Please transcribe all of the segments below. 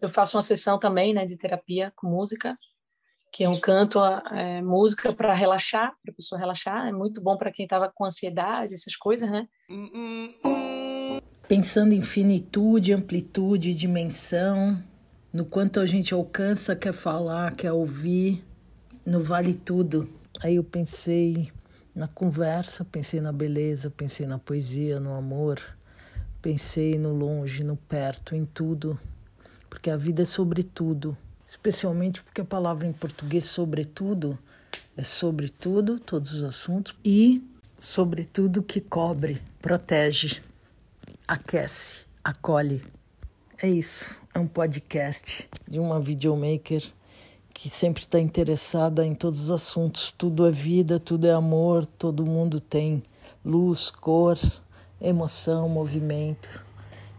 eu faço uma sessão também, né, de terapia com música, que é um canto, é, música para relaxar, para a pessoa relaxar. É muito bom para quem estava com ansiedade, essas coisas, né? Pensando em finitude, amplitude, dimensão, no quanto a gente alcança, quer falar, quer ouvir, no vale tudo. Aí eu pensei na conversa, pensei na beleza, pensei na poesia, no amor, pensei no longe, no perto, em tudo, porque a vida é sobre tudo, especialmente porque a palavra em português sobretudo é sobre tudo, todos os assuntos e sobre tudo que cobre, protege, aquece, acolhe. É isso, é um podcast de uma videomaker que sempre está interessada em todos os assuntos. Tudo é vida, tudo é amor, todo mundo tem luz, cor, emoção, movimento.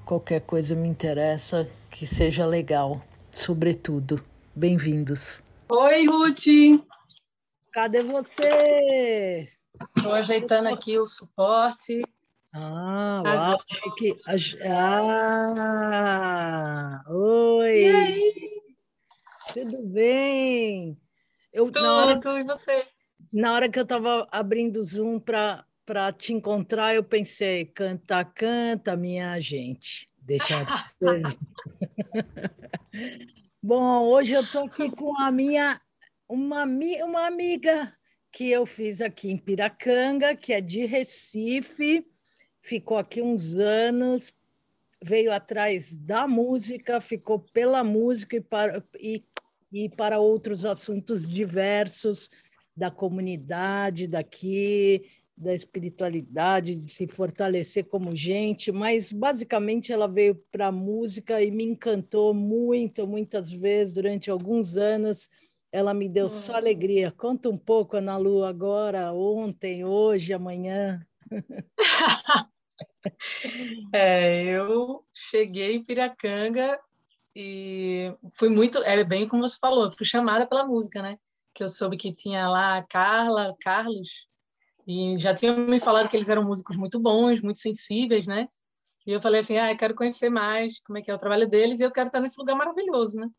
Qualquer coisa me interessa que seja legal, sobretudo. Bem-vindos. Oi, Ruth! Cadê você? Estou ajeitando aqui o suporte. Ah, uau, que... Ah, oi! E aí? Tudo bem? Eu, Tudo, hora, e você? Na hora que eu estava abrindo o Zoom para te encontrar, eu pensei, canta, canta, minha gente. Deixa Bom, hoje eu estou aqui com a minha uma, uma amiga que eu fiz aqui em Piracanga, que é de Recife, ficou aqui uns anos, veio atrás da música, ficou pela música e, para, e e para outros assuntos diversos da comunidade daqui, da espiritualidade, de se fortalecer como gente, mas basicamente ela veio para a música e me encantou muito, muitas vezes, durante alguns anos. Ela me deu só alegria. Conta um pouco, Ana Lu, agora, ontem, hoje, amanhã. é, eu cheguei em Piracanga e fui muito, é bem como você falou, fui chamada pela música, né? Que eu soube que tinha lá a Carla, Carlos, e já tinham me falado que eles eram músicos muito bons, muito sensíveis, né? E eu falei assim, ah, eu quero conhecer mais como é que é o trabalho deles e eu quero estar nesse lugar maravilhoso, né?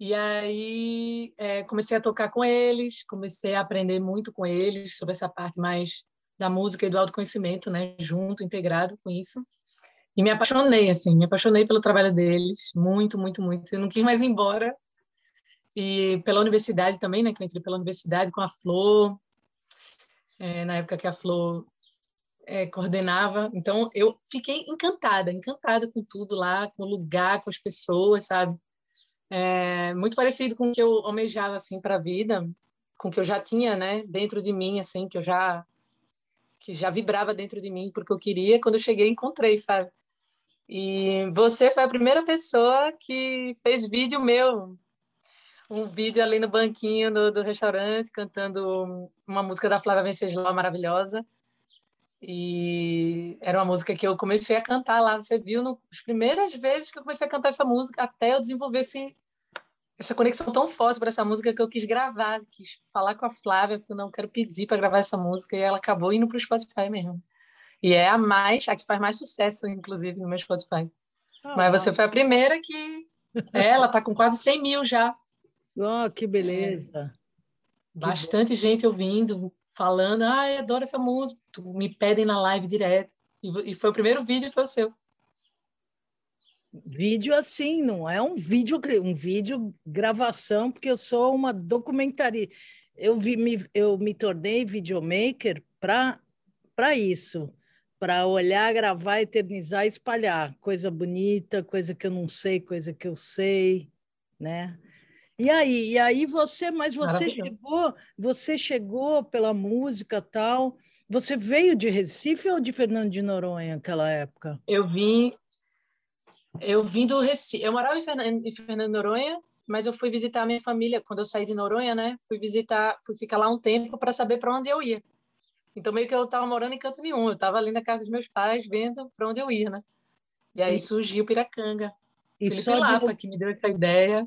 E aí é, comecei a tocar com eles, comecei a aprender muito com eles sobre essa parte mais da música e do autoconhecimento, né? Junto, integrado com isso. E me apaixonei, assim, me apaixonei pelo trabalho deles, muito, muito, muito. Eu não quis mais ir embora. E pela universidade também, né, que eu entrei pela universidade com a Flor, é, na época que a Flor é, coordenava. Então, eu fiquei encantada, encantada com tudo lá, com o lugar, com as pessoas, sabe? É, muito parecido com o que eu almejava, assim, para a vida, com o que eu já tinha, né, dentro de mim, assim, que eu já que já vibrava dentro de mim porque eu queria, quando eu cheguei encontrei, sabe? E você foi a primeira pessoa que fez vídeo meu, um vídeo ali no banquinho do, do restaurante, cantando uma música da Flávia Venceslau maravilhosa. E era uma música que eu comecei a cantar lá. Você viu nas primeiras vezes que eu comecei a cantar essa música, até eu desenvolver esse, essa conexão tão forte para essa música que eu quis gravar, quis falar com a Flávia, falei, não, quero pedir para gravar essa música, e ela acabou indo para o Spotify mesmo. E é a mais, a que faz mais sucesso, inclusive, no meu Spotify. Ah, Mas você foi a primeira que. Ela está com quase 100 mil já. Oh, que beleza! É. Bastante que gente ouvindo, falando, ah, adoro essa música. Me pedem na live direto. E, e foi o primeiro vídeo, foi o seu. Vídeo assim, não é um vídeo, um vídeo gravação, porque eu sou uma documentarista. Eu, vi, me, eu me tornei videomaker para isso para olhar, gravar, eternizar, espalhar coisa bonita, coisa que eu não sei, coisa que eu sei, né? E aí, e aí você, mas você chegou, você chegou pela música tal. Você veio de Recife ou de Fernando de Noronha naquela época? Eu vim, eu vim do Recife. Eu morava em Fernando, em Fernando de Noronha, mas eu fui visitar a minha família quando eu saí de Noronha, né? Fui visitar, fui ficar lá um tempo para saber para onde eu ia. Então, meio que eu estava morando em canto nenhum. Eu estava ali na casa dos meus pais, vendo para onde eu ia, né? E aí surgiu Piracanga. E Felipe só Lapa, de... que me deu essa ideia.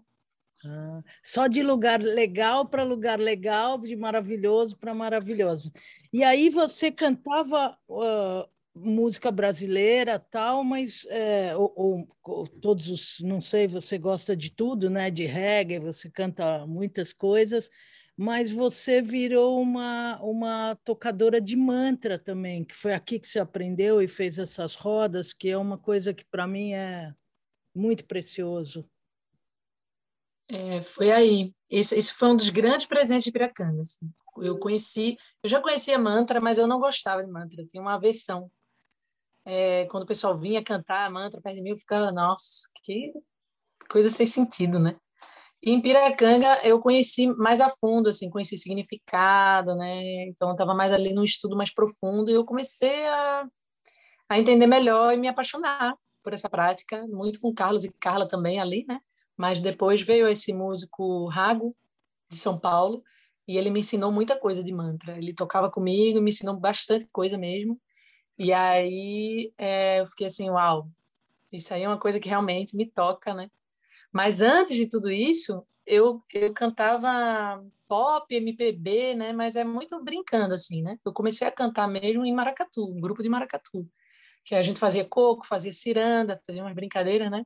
Ah, só de lugar legal para lugar legal, de maravilhoso para maravilhoso. E aí você cantava, uh, música brasileira tal, mas é, ou, ou, todos os, não sei, você gosta de tudo, né? De reggae, você canta muitas coisas, mas você virou uma, uma tocadora de mantra também, que foi aqui que você aprendeu e fez essas rodas, que é uma coisa que para mim é muito precioso. É, foi aí. Isso foi um dos grandes presentes de Piracanga. Assim. Eu conheci, eu já conhecia mantra, mas eu não gostava de mantra, eu tinha uma aversão. É, quando o pessoal vinha cantar mantra perto de mim, eu ficava, nossa, que coisa sem sentido, né? E em Piracanga eu conheci mais a fundo, assim, conheci significado, né? Então eu estava mais ali num estudo mais profundo e eu comecei a, a entender melhor e me apaixonar por essa prática, muito com Carlos e Carla também ali, né? Mas depois veio esse músico Rago de São Paulo e ele me ensinou muita coisa de mantra. Ele tocava comigo, me ensinou bastante coisa mesmo. E aí é, eu fiquei assim, uau, isso aí é uma coisa que realmente me toca, né? Mas antes de tudo isso, eu, eu cantava pop, MPB, né? Mas é muito brincando, assim, né? Eu comecei a cantar mesmo em Maracatu, um grupo de Maracatu. Que a gente fazia coco, fazia ciranda, fazia umas brincadeiras, né?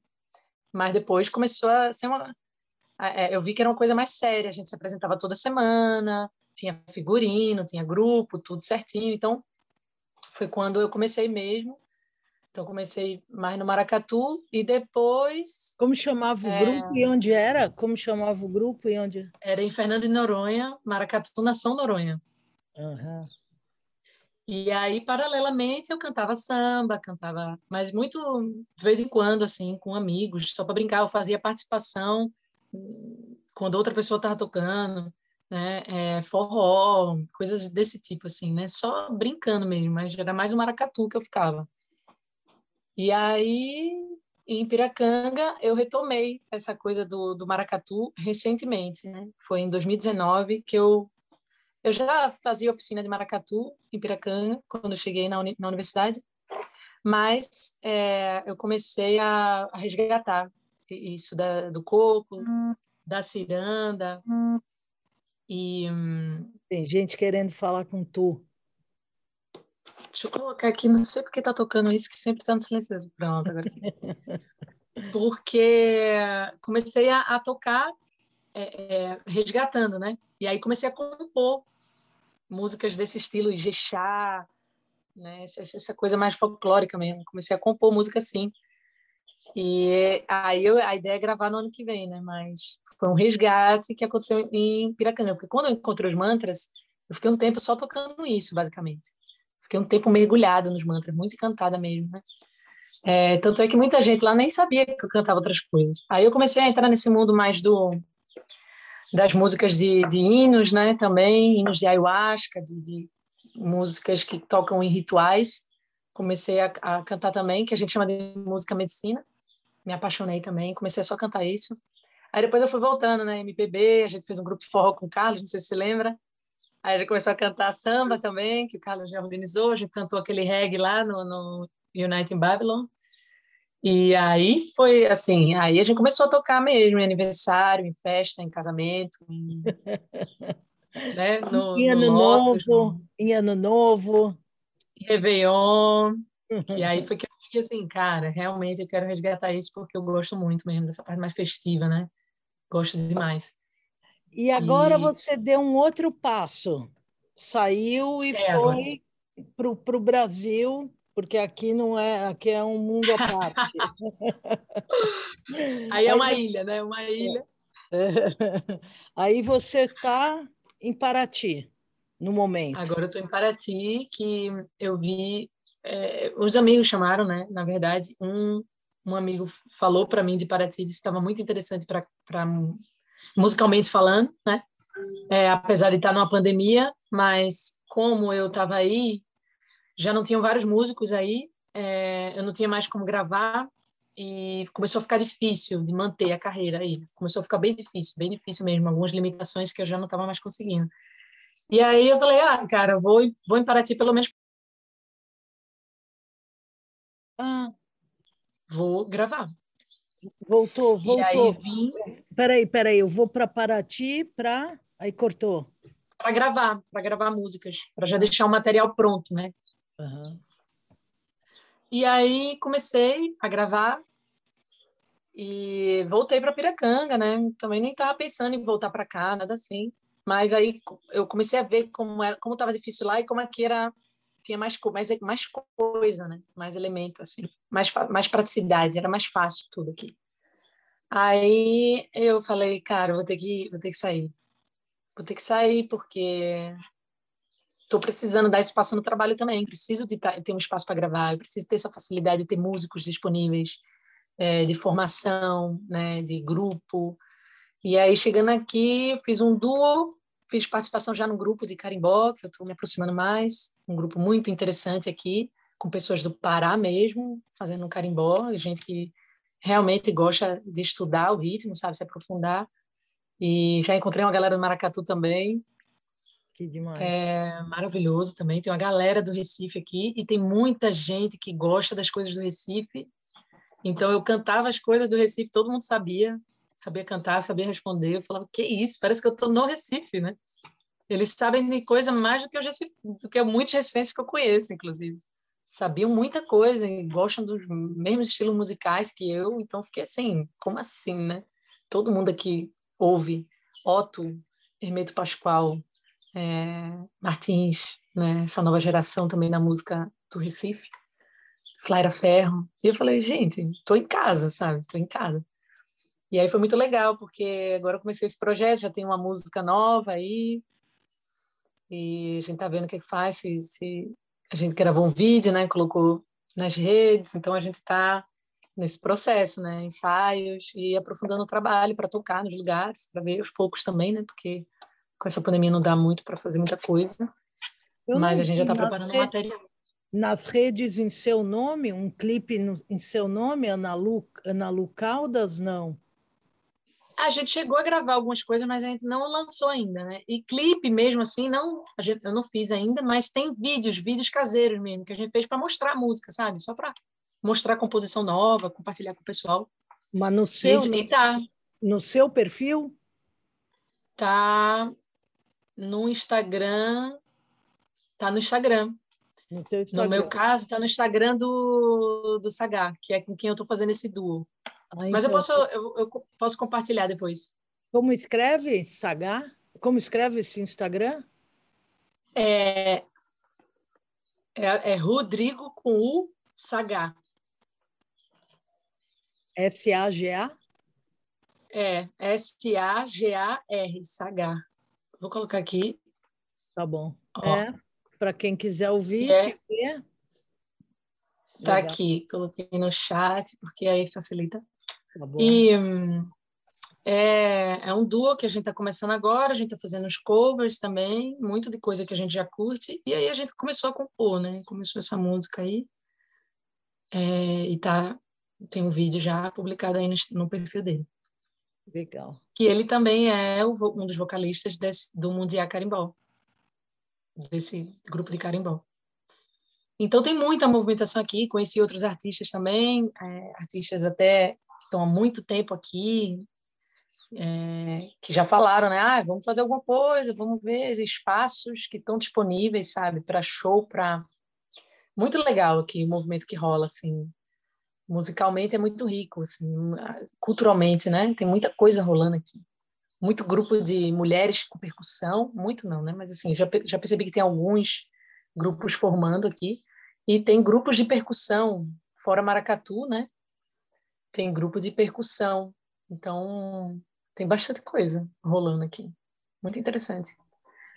Mas depois começou a ser uma, é, eu vi que era uma coisa mais séria, a gente se apresentava toda semana, tinha figurino, tinha grupo, tudo certinho. Então, foi quando eu comecei mesmo. Então, comecei mais no Maracatu e depois. Como chamava o é... grupo e onde era? Como chamava o grupo e onde? Era em Fernando de Noronha, Maracatu, Nação Noronha. Uhum. E aí, paralelamente, eu cantava samba, cantava, mas muito de vez em quando, assim, com amigos, só para brincar. Eu fazia participação quando outra pessoa estava tocando, né, é, forró, coisas desse tipo, assim, né, só brincando mesmo, mas era mais no maracatu que eu ficava. E aí, em Piracanga, eu retomei essa coisa do, do maracatu recentemente, né, foi em 2019 que eu eu já fazia oficina de maracatu em Piracanga quando eu cheguei na, uni, na universidade, mas é, eu comecei a, a resgatar isso da, do coco, hum. da ciranda. Hum. E, hum, Tem gente querendo falar com tu. Deixa eu colocar aqui, não sei porque tá tocando isso, que sempre tá no silencioso. Pronto, agora sim. porque comecei a, a tocar é, é, resgatando, né? E aí comecei a compor músicas desse estilo, Ijexá, né? Essa, essa, coisa mais folclórica mesmo. Comecei a compor música assim. E aí eu, a ideia é gravar no ano que vem, né? Mas foi um resgate que aconteceu em Piracanga, porque quando eu encontrei os mantras, eu fiquei um tempo só tocando isso, basicamente. Fiquei um tempo mergulhada nos mantras, muito encantada mesmo, né? É, tanto é que muita gente lá nem sabia que eu cantava outras coisas. Aí eu comecei a entrar nesse mundo mais do das músicas de, de hinos, né? Também hinos de ayahuasca, de, de músicas que tocam em rituais. Comecei a, a cantar também, que a gente chama de música medicina me apaixonei também, comecei só a cantar isso. Aí depois eu fui voltando, né, MPB, a gente fez um grupo de forró com o Carlos, não sei se você lembra. Aí a gente começou a cantar samba também, que o Carlos já organizou, a gente cantou aquele reggae lá no, no United Babylon. E aí foi assim, aí a gente começou a tocar mesmo, em aniversário, em festa, em casamento, em, né, no, em ano no Lotus, novo, em ano novo, em Réveillon, que aí foi que eu que, assim, cara, realmente eu quero resgatar isso porque eu gosto muito mesmo dessa parte mais festiva, né? Gosto demais. E agora e... você deu um outro passo. Saiu e é, foi para o Brasil, porque aqui não é, aqui é um mundo à parte. Aí é uma Aí, ilha, né? Uma ilha. Aí você está em Paraty no momento. Agora eu estou em Paraty, que eu vi é, os amigos chamaram, né? Na verdade, um, um amigo falou para mim de Paraty, disse que estava muito interessante para musicalmente falando, né? É, apesar de estar numa pandemia, mas como eu estava aí, já não tinham vários músicos aí, é, eu não tinha mais como gravar e começou a ficar difícil de manter a carreira aí. Começou a ficar bem difícil, bem difícil mesmo, algumas limitações que eu já não estava mais conseguindo. E aí eu falei, ah, cara, vou, vou em Paraty pelo menos Ah. Vou gravar. Voltou, voltou. E aí vim. Peraí, peraí, eu vou para Paraty para. Aí cortou. Para gravar, para gravar músicas, para já deixar o material pronto, né? Uhum. E aí comecei a gravar e voltei para Piracanga, né? Também nem estava pensando em voltar para cá, nada assim. Mas aí eu comecei a ver como era, como estava difícil lá e como aqui era tinha mais mais mais coisa, né? Mais elemento assim, mais mais praticidade, era mais fácil tudo aqui. Aí eu falei, cara, vou ter que vou ter que sair. Vou ter que sair porque estou precisando dar espaço no trabalho também. Preciso de ter um espaço para gravar, preciso ter essa facilidade de ter músicos disponíveis, é, de formação, né, de grupo. E aí, chegando aqui, fiz um duo, fiz participação já no grupo de carimbó, que eu estou me aproximando mais, um grupo muito interessante aqui, com pessoas do Pará mesmo, fazendo um carimbó, gente que realmente gosta de estudar o ritmo, sabe, se aprofundar. E já encontrei uma galera do Maracatu também, que demais. É maravilhoso também. Tem uma galera do Recife aqui e tem muita gente que gosta das coisas do Recife. Então eu cantava as coisas do Recife, todo mundo sabia, sabia cantar, sabia responder. Eu falava, que isso? Parece que eu estou no Recife, né? Eles sabem de coisa mais do que, Recife, do que muitos recifenses que eu conheço, inclusive. Sabiam muita coisa e gostam dos mesmos estilos musicais que eu, então fiquei assim, como assim, né? Todo mundo aqui ouve Otto, Hermeto Pascoal, é, Martins, né, essa nova geração também na música do Recife, Flaira Ferro. E eu falei, gente, tô em casa, sabe? Tô em casa. E aí foi muito legal, porque agora eu comecei esse projeto, já tem uma música nova aí, e a gente tá vendo o que, faz, se, se a gente gravou um vídeo, né, colocou nas redes, então a gente está nesse processo, né, ensaios e aprofundando o trabalho para tocar nos lugares, para ver aos poucos também, né, porque com essa pandemia não dá muito para fazer muita coisa, Eu mas a gente já está preparando redes, material. Nas redes em seu nome, um clipe no, em seu nome, Ana Lu, Ana Lu Caldas, não? A gente chegou a gravar algumas coisas, mas a gente não lançou ainda, né? E clipe mesmo assim, não, a gente, eu não fiz ainda, mas tem vídeos, vídeos caseiros mesmo, que a gente fez para mostrar a música, sabe? Só para mostrar a composição nova, compartilhar com o pessoal. Mas no seu, e, no, tá, no seu perfil? Tá no Instagram. Tá no Instagram. No, Instagram. no meu caso, tá no Instagram do, do Sagar, que é com quem eu tô fazendo esse duo. Ah, Mas então... eu, posso, eu, eu, posso compartilhar depois. Como escreve Sagar? Como escreve esse Instagram? É, é, é Rodrigo com U Sagar. S-A-G-A? É, S-A-G-A-R, Sagar. Vou colocar aqui. Tá bom. Ó. É, para quem quiser ouvir, é. ver. Tá Legal. aqui, coloquei no chat, porque aí facilita. Tá bom. E hum, é, é um duo que a gente está começando agora, a gente está fazendo os covers também, muito de coisa que a gente já curte, e aí a gente começou a compor, né? Começou essa música aí, é, e tá, tem um vídeo já publicado aí no, no perfil dele. Legal. Que ele também é um dos vocalistas desse, do Mundial Carimbó, desse grupo de carimbó. Então tem muita movimentação aqui, conheci outros artistas também, é, artistas até que estão há muito tempo aqui, é, que já falaram, né? Ah, vamos fazer alguma coisa, vamos ver espaços que estão disponíveis, sabe, para show, para muito legal aqui o movimento que rola, assim, musicalmente é muito rico, assim, culturalmente, né? Tem muita coisa rolando aqui. Muito grupo de mulheres com percussão, muito não, né? Mas assim, já, já percebi que tem alguns grupos formando aqui e tem grupos de percussão fora Maracatu, né? Tem grupo de percussão. Então, tem bastante coisa rolando aqui. Muito interessante.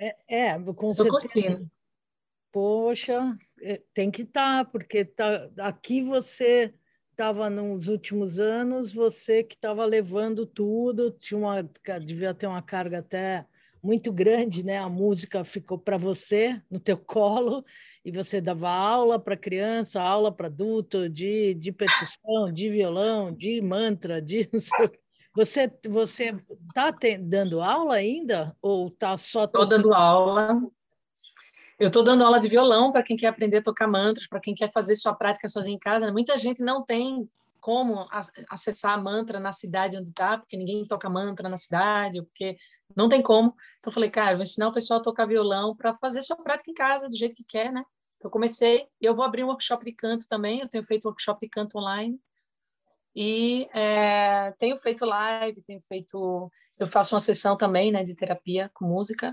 É, é com Tô certeza. Poxa, é, tem que estar, tá, porque tá, aqui você estava nos últimos anos, você que estava levando tudo, tinha uma, devia ter uma carga até muito grande, né? A música ficou para você, no teu colo, e você dava aula para criança, aula para adulto, de, de percussão, de violão, de mantra, de Você você está dando aula ainda ou está só Estou dando aula. Eu estou dando aula de violão para quem quer aprender a tocar mantras, para quem quer fazer sua prática sozinho em casa. Muita gente não tem como acessar a mantra na cidade onde está, porque ninguém toca mantra na cidade, porque não tem como. Então, eu falei, cara, vou ensinar o pessoal a tocar violão para fazer sua prática em casa do jeito que quer, né? Então, comecei, e eu vou abrir um workshop de canto também, eu tenho feito workshop de canto online, e é, tenho feito live, tenho feito, eu faço uma sessão também, né, de terapia com música,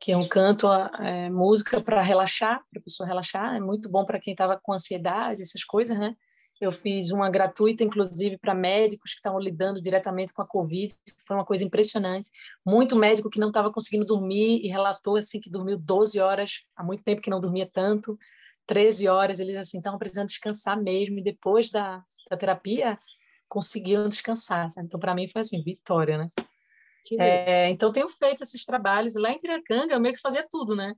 que é um canto, é, música para relaxar, para a pessoa relaxar, é muito bom para quem estava com ansiedade, essas coisas, né? Eu fiz uma gratuita, inclusive, para médicos que estavam lidando diretamente com a Covid. Foi uma coisa impressionante. Muito médico que não estava conseguindo dormir e relatou assim que dormiu 12 horas, há muito tempo que não dormia tanto, 13 horas. Eles assim estavam precisando descansar mesmo. E depois da, da terapia, conseguiram descansar. Sabe? Então, para mim, foi assim, vitória, né? É, então, tenho feito esses trabalhos. Lá em Piracanga, eu meio que fazia tudo, né?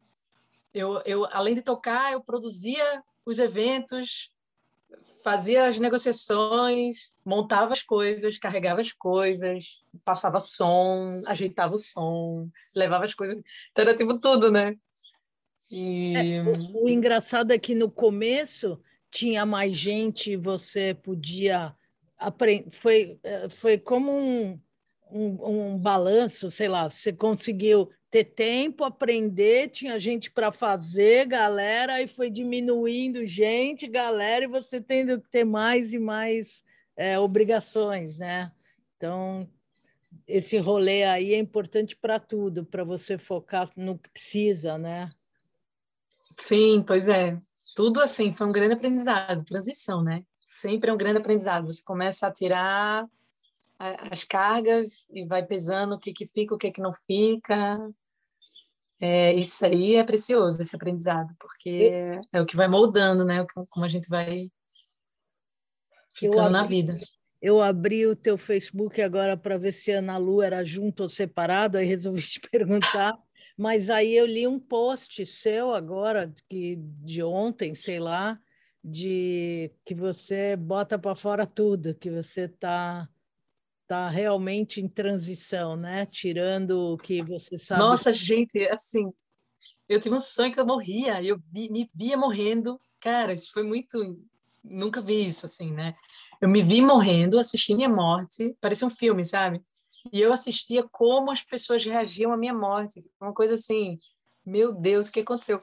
Eu, eu, além de tocar, eu produzia os eventos, fazia as negociações, montava as coisas, carregava as coisas, passava som, ajeitava o som, levava as coisas. Então era tipo tudo, né? E... É, o, o, engraçado é que no começo tinha mais gente, você podia aprender. Foi, é, foi como um, um, um balanço, sei lá, você conseguiu ter tempo, aprender, tinha gente para fazer, galera, e foi diminuindo gente, galera, e você tendo que ter mais e mais é, obrigações, né? Então, esse rolê aí é importante para tudo, para você focar no que precisa, né? Sim, pois é. Tudo assim, foi um grande aprendizado, transição, né? Sempre é um grande aprendizado. Você começa a tirar as cargas e vai pesando o que, que fica, o que, que não fica. É, isso aí é precioso, esse aprendizado, porque é o que vai moldando, né? Como a gente vai ficando abri, na vida. Eu abri o teu Facebook agora para ver se Ana Lu era junto ou separado, aí resolvi te perguntar. Mas aí eu li um post seu agora, que de ontem, sei lá, de que você bota para fora tudo, que você está está realmente em transição, né? Tirando o que você sabe. Nossa, gente, assim, eu tive um sonho que eu morria, eu me via morrendo. Cara, isso foi muito. Nunca vi isso, assim, né? Eu me vi morrendo, assisti minha morte, parecia um filme, sabe? E eu assistia como as pessoas reagiam à minha morte. Uma coisa assim, meu Deus, o que aconteceu?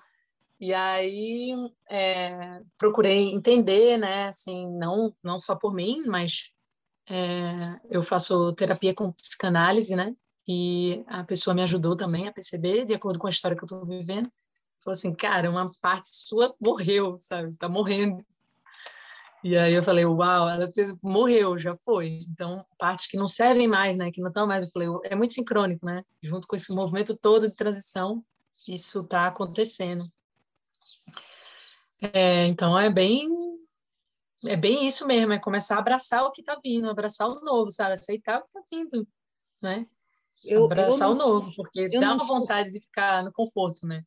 E aí é, procurei entender, né? Assim, não não só por mim, mas é, eu faço terapia com psicanálise, né? E a pessoa me ajudou também a perceber, de acordo com a história que eu estou vivendo. Falou assim, cara, uma parte sua morreu, sabe? Tá morrendo. E aí eu falei, uau, ela morreu, já foi. Então, partes que não servem mais, né? Que não estão mais. Eu falei, é muito sincrônico, né? Junto com esse movimento todo de transição, isso está acontecendo. É, então, é bem é bem isso mesmo, é começar a abraçar o que está vindo, abraçar o novo, sabe? Aceitar o que está vindo, né? Eu, abraçar eu não, o novo, porque dá uma vontade sou... de ficar no conforto, né?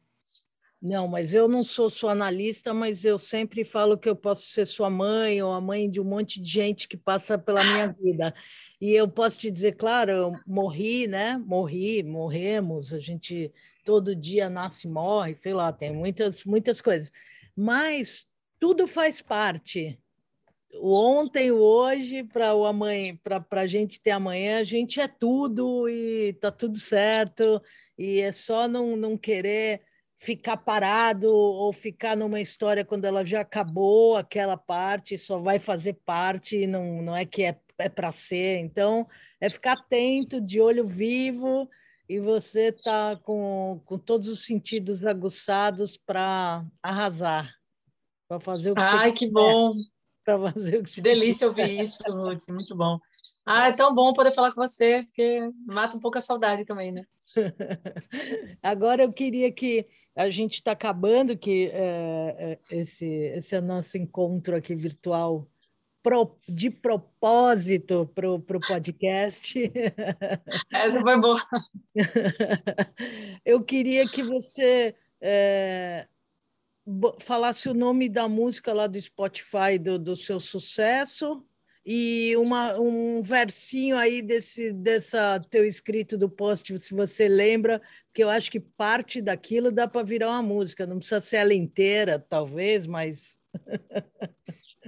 Não, mas eu não sou sua analista, mas eu sempre falo que eu posso ser sua mãe ou a mãe de um monte de gente que passa pela minha vida. E eu posso te dizer, claro, eu morri, né? Morri, morremos, a gente todo dia nasce e morre, sei lá, tem muitas, muitas coisas. Mas tudo faz parte o ontem, o hoje, para o amanhã, para a gente ter amanhã, a gente é tudo e tá tudo certo, e é só não, não querer ficar parado ou ficar numa história quando ela já acabou aquela parte, só vai fazer parte, não, não é que é, é para ser. Então, é ficar atento, de olho vivo, e você tá com, com todos os sentidos aguçados para arrasar, para fazer o que Ai, que bom! Para fazer o que Que delícia ouvir isso, Ruth, muito bom. Ah, é tão bom poder falar com você, porque mata um pouco a saudade também, né? Agora eu queria que a gente está acabando que é, esse esse é nosso encontro aqui virtual pro, de propósito para o podcast. Essa foi boa. Eu queria que você é, falasse o nome da música lá do Spotify do, do seu sucesso e uma, um versinho aí desse dessa teu escrito do post, se você lembra, porque eu acho que parte daquilo dá para virar uma música, não precisa ser ela inteira, talvez, mas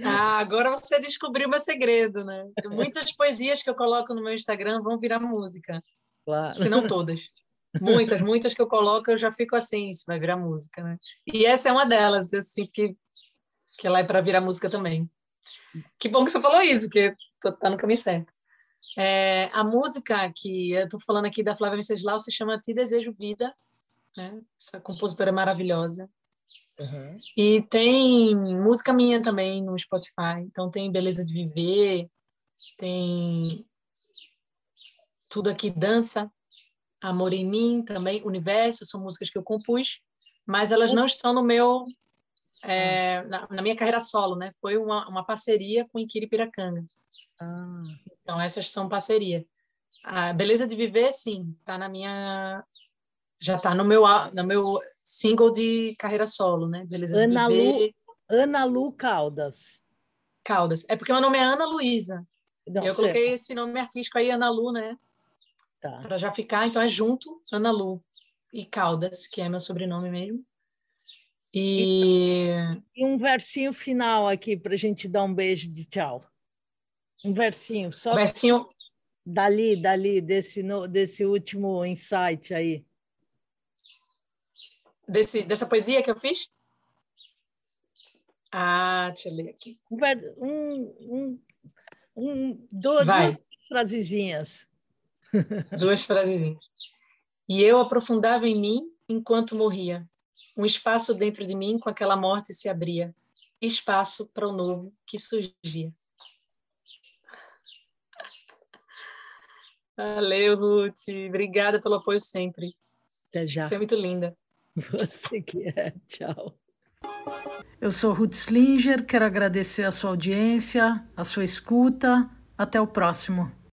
Ah, agora você descobriu meu segredo, né? Muitas poesias que eu coloco no meu Instagram vão virar música. Claro. Se não todas. Muitas, muitas que eu coloco, eu já fico assim, isso vai virar música, né? E essa é uma delas, sinto que, que ela é para virar música também. Que bom que você falou isso, porque tá no caminho certo. É, a música que eu estou falando aqui da Flávia Venceslau se chama Te Desejo Vida, né? essa compositora maravilhosa. Uhum. E tem música minha também no Spotify. Então tem Beleza de Viver, tem Tudo Aqui Dança, Amor em Mim também, Universo, são músicas que eu compus, mas elas não estão no meu é, ah. na, na, minha carreira solo, né? Foi uma, uma parceria com Ikiri Piracanga. Ah. Então essas são parceria. A Beleza de Viver, sim, tá na minha já tá no meu no meu single de carreira solo, né? Beleza Ana de Viver. Lu, Ana Lu Caldas. Caldas. É porque meu nome é Ana Luísa. eu coloquei esse nome artístico aí, Ana Lu, né? Tá. Para já ficar, então é junto Ana Lu e Caldas, que é meu sobrenome mesmo. E... e um versinho final aqui para a gente dar um beijo de tchau. Um versinho, só. Versinho. Dali, dali, desse, desse último insight aí. Desse, dessa poesia que eu fiz? Ah, deixa eu ler aqui. Um, um, um, duas, duas frasezinhas. Duas frasezinhas. E eu aprofundava em mim enquanto morria. Um espaço dentro de mim com aquela morte se abria. Espaço para o novo que surgia. Valeu, Ruth. Obrigada pelo apoio sempre. Até já. Você é muito linda. Você que é. Tchau. Eu sou Ruth Slinger, quero agradecer a sua audiência, a sua escuta. Até o próximo.